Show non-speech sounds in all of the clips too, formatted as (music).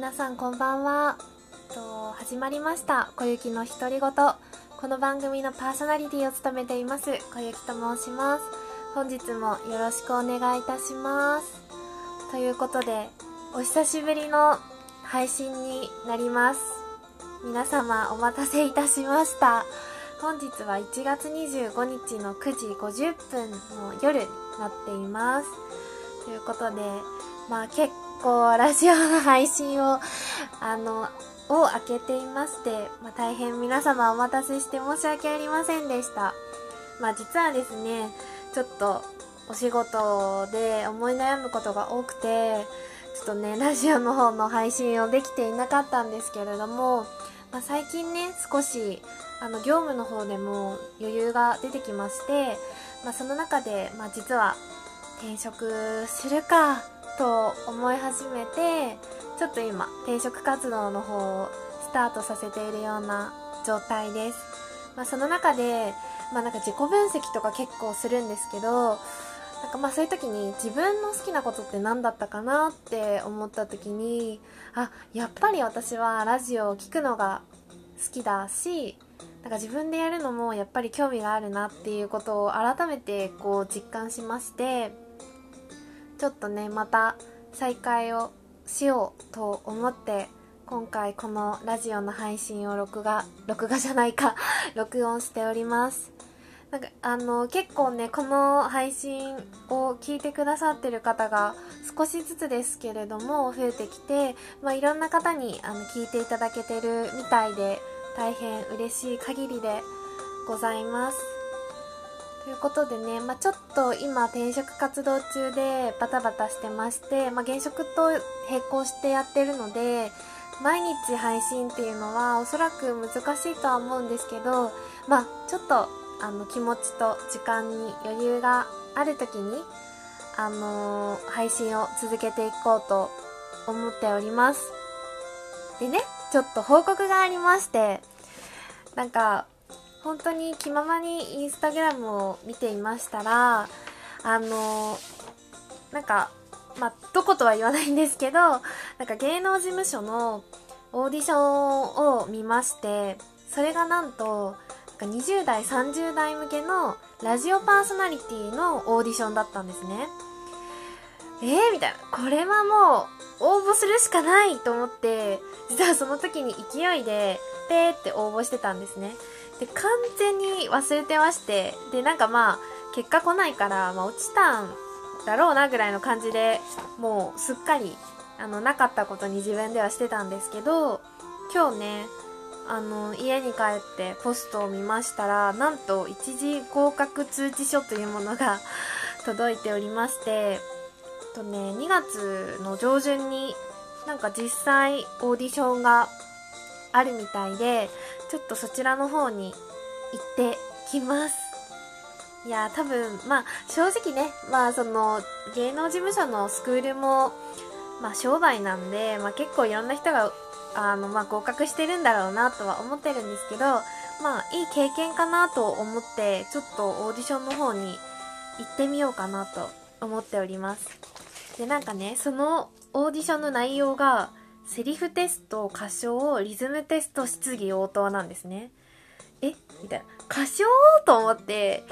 皆さんこんばんは。と始まりました。小雪の独り言。この番組のパーソナリティを務めています。小雪と申します。本日もよろしくお願いいたします。ということでお久しぶりの配信になります。皆様お待たせいたしました。本日は1月25日の9時50分の夜になっています。ということでまあ結構ラジオの配信をあのを開けていまして、まあ、大変皆様お待たせして申し訳ありませんでした。まあ実はですねちょっとお仕事で思い悩むことが多くてちょっとねラジオの方の配信をできていなかったんですけれども、まあ、最近ね少しあの業務の方でも余裕が出てきまして、まあ、その中で、まあ、実は転職するかと思い始めてちょっと今転職活動の方をスタートさせているような状態です、まあ、その中で、まあ、なんか自己分析とか結構するんですけどなんかまあそういう時に自分の好きなことって何だったかなって思った時にあやっぱり私はラジオを聴くのが好きだしなんか自分でやるのもやっぱり興味があるなっていうことを改めてこう実感しましてちょっとねまた再開をしようと思って今回このラジオの配信を録画録画じゃないか (laughs) 録音しておりますなんかあの結構ねこの配信を聞いてくださってる方が少しずつですけれども増えてきて、まあ、いろんな方にあの聞いていただけてるみたいで大変嬉しい限りでございます。ということでね、まあ、ちょっと今転職活動中でバタバタしてまして、まあ、現職と並行してやってるので、毎日配信っていうのはおそらく難しいとは思うんですけど、まあ、ちょっとあの気持ちと時間に余裕がある時に、あのー、配信を続けていこうと思っております。でね、ちょっと報告がありまして、なんか、本当に気ままにインスタグラムを見ていましたら、あの、なんか、まあ、どことは言わないんですけど、なんか芸能事務所のオーディションを見まして、それがなんと、なんか20代、30代向けのラジオパーソナリティのオーディションだったんですね。えー、みたいな。これはもう、応募するしかないと思って、実はその時に勢いで、ペーって応募してたんですね。で、完全に忘れてまして、で、なんかまあ、結果来ないから、まあ、落ちたんだろうなぐらいの感じでもうすっかり、あの、なかったことに自分ではしてたんですけど、今日ね、あの、家に帰ってポストを見ましたら、なんと一時合格通知書というものが (laughs) 届いておりまして、とね、2月の上旬になんか実際オーディションがあるみたいで、ちょっとそちらの方に行ってきます。いや、多分、まあ、正直ね、まあ、その、芸能事務所のスクールも、まあ、商売なんで、まあ、結構いろんな人が、あの、まあ、合格してるんだろうなとは思ってるんですけど、まあ、いい経験かなと思って、ちょっとオーディションの方に行ってみようかなと思っております。で、なんかね、そのオーディションの内容が、セリフテスト、歌唱、リズムテスト、質疑応答なんですね。え？みたいな。歌唱？と思って、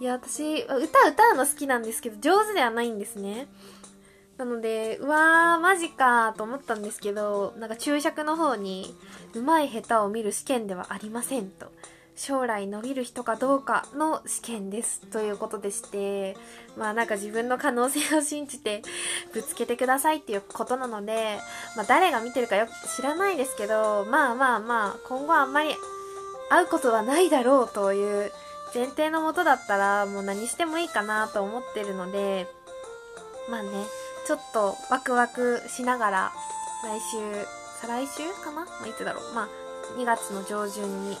いや、私、歌歌うの好きなんですけど、上手ではないんですね。なので、うわー、マジかと思ったんですけど、なんか注釈の方に、うまい下手を見る試験ではありませんと。将来伸びる人かどうかの試験ですということでして、まあなんか自分の可能性を信じてぶつけてくださいっていうことなので、まあ誰が見てるかよく知らないですけど、まあまあまあ今後あんまり会うことはないだろうという前提のもとだったらもう何してもいいかなと思ってるので、まあね、ちょっとワクワクしながら来週、再来週かな？まあいつだろう？まあ2月の上旬に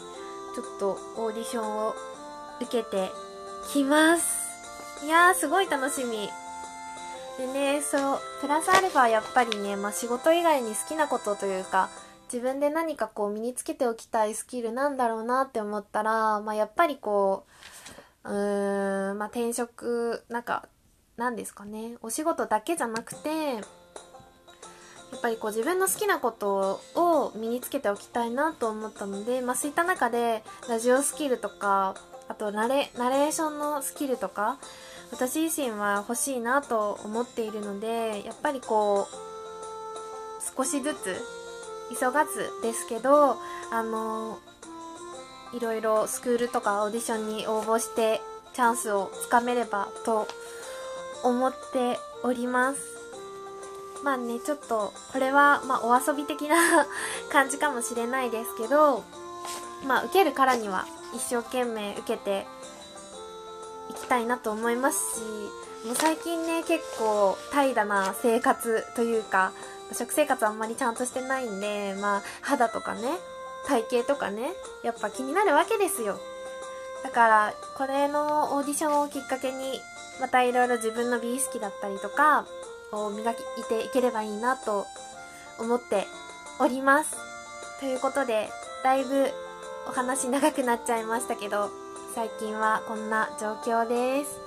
ちょっとオーディションを受けてきます。いやー、すごい楽しみ。でね、そう、プラスアルファやっぱりね、まあ仕事以外に好きなことというか、自分で何かこう身につけておきたいスキルなんだろうなって思ったら、まあやっぱりこう、うーん、まあ転職、なんか、なんですかね、お仕事だけじゃなくて、やっぱりこう自分の好きなことを身につけておきたいなと思ったので、まあ、そういった中でラジオスキルとかあとナレナレーションのスキルとか私自身は欲しいなと思っているのでやっぱりこう少しずつ急がずですけどあのいろいろスクールとかオーディションに応募してチャンスをつかめればと思っております。まあねちょっとこれはまあお遊び的な (laughs) 感じかもしれないですけどまあ受けるからには一生懸命受けていきたいなと思いますしもう最近ね結構怠惰な生活というか食生活あんまりちゃんとしてないんでまあ肌とかね体型とかねやっぱ気になるわけですよ。だからこれのオーディションをきっかけにまたいろいろ自分の美意識だったりとかを磨いていければいいなと思っております。ということでだいぶお話長くなっちゃいましたけど最近はこんな状況です。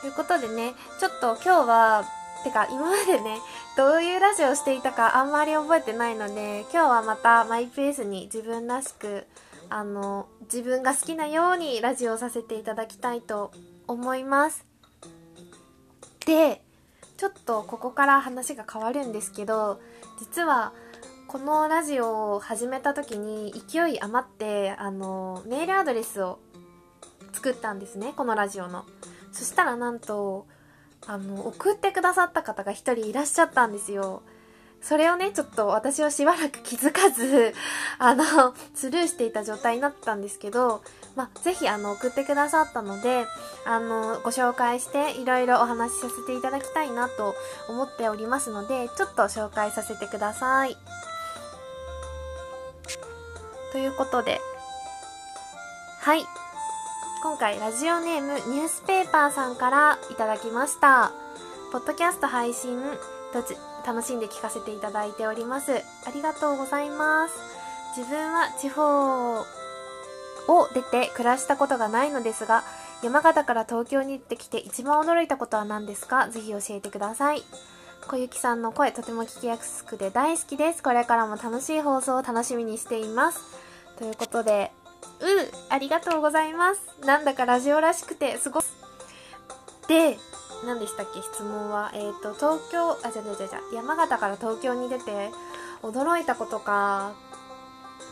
ということでねちょっと今日はてか今までねどういうラジオをしていたかあんまり覚えてないので今日はまたマイペースに自分らしくあの自分が好きなようにラジオをさせていただきたいと思います。でちょっとここから話が変わるんですけど実はこのラジオを始めた時に勢い余ってあのメールアドレスを作ったんですねこのラジオの。そしたらなんとあの送ってくださった方が1人いらっしゃったんですよ。それをね、ちょっと私はしばらく気づかず、(laughs) あの、スルーしていた状態になったんですけど、まあ、ぜひ、あの、送ってくださったので、あの、ご紹介して、いろいろお話しさせていただきたいなと思っておりますので、ちょっと紹介させてください。ということで、はい。今回、ラジオネーム、ニュースペーパーさんからいただきました。ポッドキャスト配信、楽しんで聞かせていただいております。ありがとうございます。自分は地方を出て暮らしたことがないのですが、山形から東京に行ってきて一番驚いたことは何ですか？ぜひ教えてください。小雪さんの声とても聞きやすくて大好きです。これからも楽しい放送を楽しみにしています。ということで、うん、ありがとうございます。なんだかラジオらしくてすごで、何でしたっけ？質問は。えっ、ー、と東京あじゃじゃじゃじゃ山形から東京に出て驚いたことか。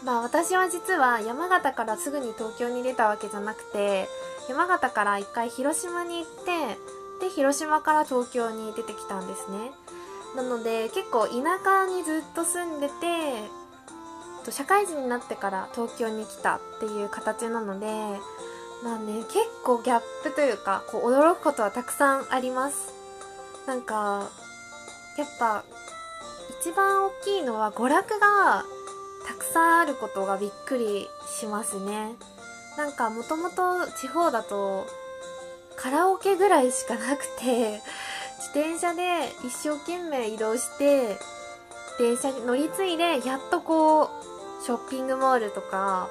まあ私は実は山形からすぐに東京に出たわけじゃなくて山形から一回広島に行ってで広島から東京に出てきたんですね。なので結構田舎にずっと住んでて社会人になってから東京に来たっていう形なのでまあね結構ギャップというかこう驚くことはたくさんあります。なんかやっぱ一番大きいのは娯楽がたくさんあることがびっくりしますね。なんかもともと地方だとカラオケぐらいしかなくて自転車で一生懸命移動して電車に乗り継いでやっとこうショッピングモールとか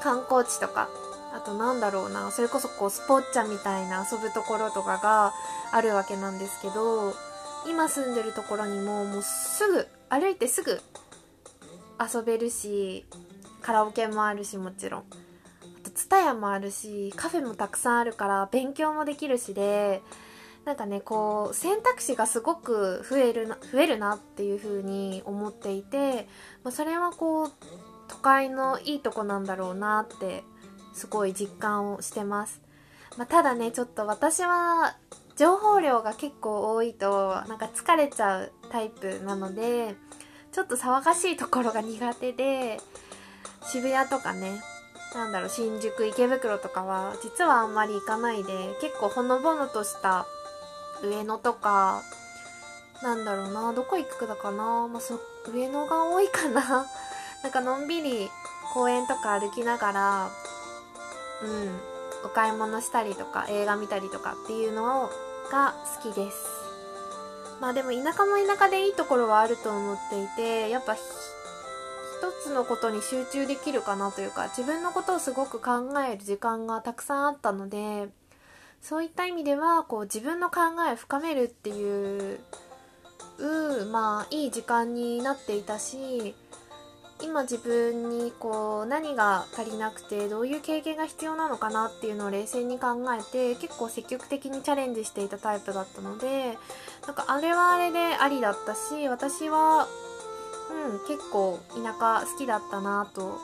観光地とかあとなんだろうなそれこそこうスポッチャみたいな遊ぶところとかがあるわけなんですけど今住んでるところにももうすぐ歩いてすぐ遊べるしカラオケもあるしもちろん。あとツタヤもあるしカフェもたくさんあるから勉強もできるしでなんかねこう選択肢がすごく増えるな増えるなっていう風に思っていて、まあ、それはこう都会のいいとこなんだろうなってすごい実感をしてます、まあ、ただねちょっと私は情報量が結構多いとなんか疲れちゃうタイプなのでちょっと騒がしいところが苦手で渋谷とかねなんだろう新宿池袋とかは実はあんまり行かないで結構ほのぼのとした上野とかなんだろうなどこ行くかな、まあ、そ上野が多いかな。(laughs) なんかのんびり公園とか歩きながらうん。お買い物したりとか映画見たりとかっていうのが好きです。まあでも田舎も田舎でいいところはあると思っていてやっぱ一つのことに集中できるかなというか自分のことをすごく考える時間がたくさんあったのでそういった意味ではこう自分の考えを深めるっていうう、まあ、いい時間になっていたし、今自分にこう何が足りなくてどういう経験が必要なのかなっていうのを冷静に考えて結構積極的にチャレンジしていたタイプだったのでなんかあれはあれでありだったし私はうん結構田舎好きだったなと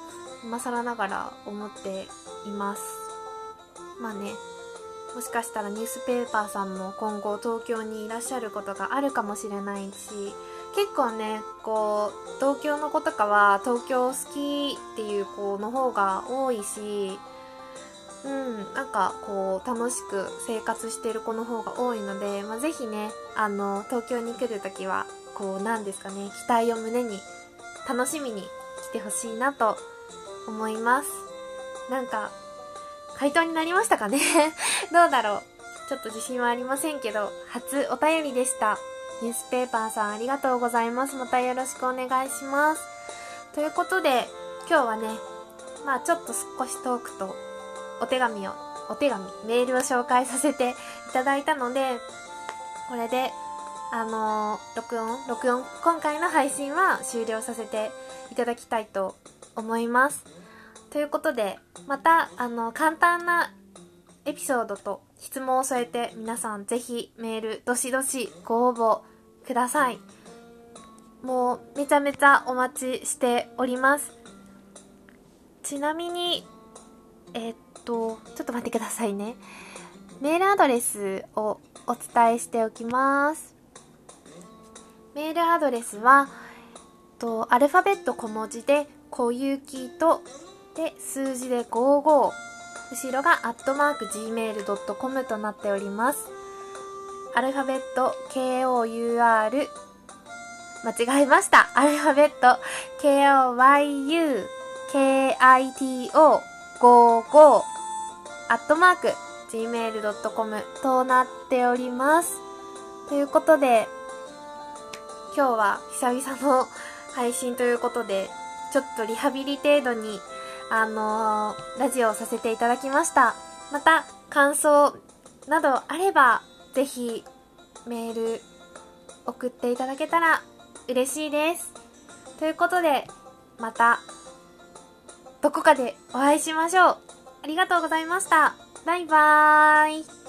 今更ながら思っています。まあねもしかしたらニュースペーパーさんも今後東京にいらっしゃることがあるかもしれないし結構ねこう東京の子とかは東京好きっていう子の方が多いしうんなんかこう楽しく生活してる子の方が多いので、まあ、ぜひねあの東京に来るときはこうなんですかね期待を胸に楽しみに来てほしいなと思います。なんか回答になりましたかね？(laughs) どうだろう？ちょっと自信はありませんけど初お便りでした。ニュースペーパーさんありがとうございます。またよろしくお願いします。ということで今日はねまあちょっと少しトークとお手紙をお手紙メールを紹介させていただいたのでこれであのー、録音録音今回の配信は終了させていただきたいと思います。ということで、また、あの、簡単なエピソードと質問を添えて、皆さんぜひメール、どしどしご応募ください。もう、めちゃめちゃお待ちしております。ちなみに、えー、っと、ちょっと待ってくださいね。メールアドレスをお伝えしておきます。メールアドレスは、とアルファベット小文字で、小雪とで、数字で55。後ろがアットマーク gmail.com となっております。アルファベット KOUR 間違えました。アルファベット KOYU KITO 55アットマーク gmail.com となっております。ということで、今日は久々の配信ということで、ちょっとリハビリ程度にあのー、ラジオをさせていただきました。また、感想などあれば、ぜひ、メール送っていただけたら嬉しいです。ということで、また、どこかでお会いしましょう。ありがとうございました。バイバーイ。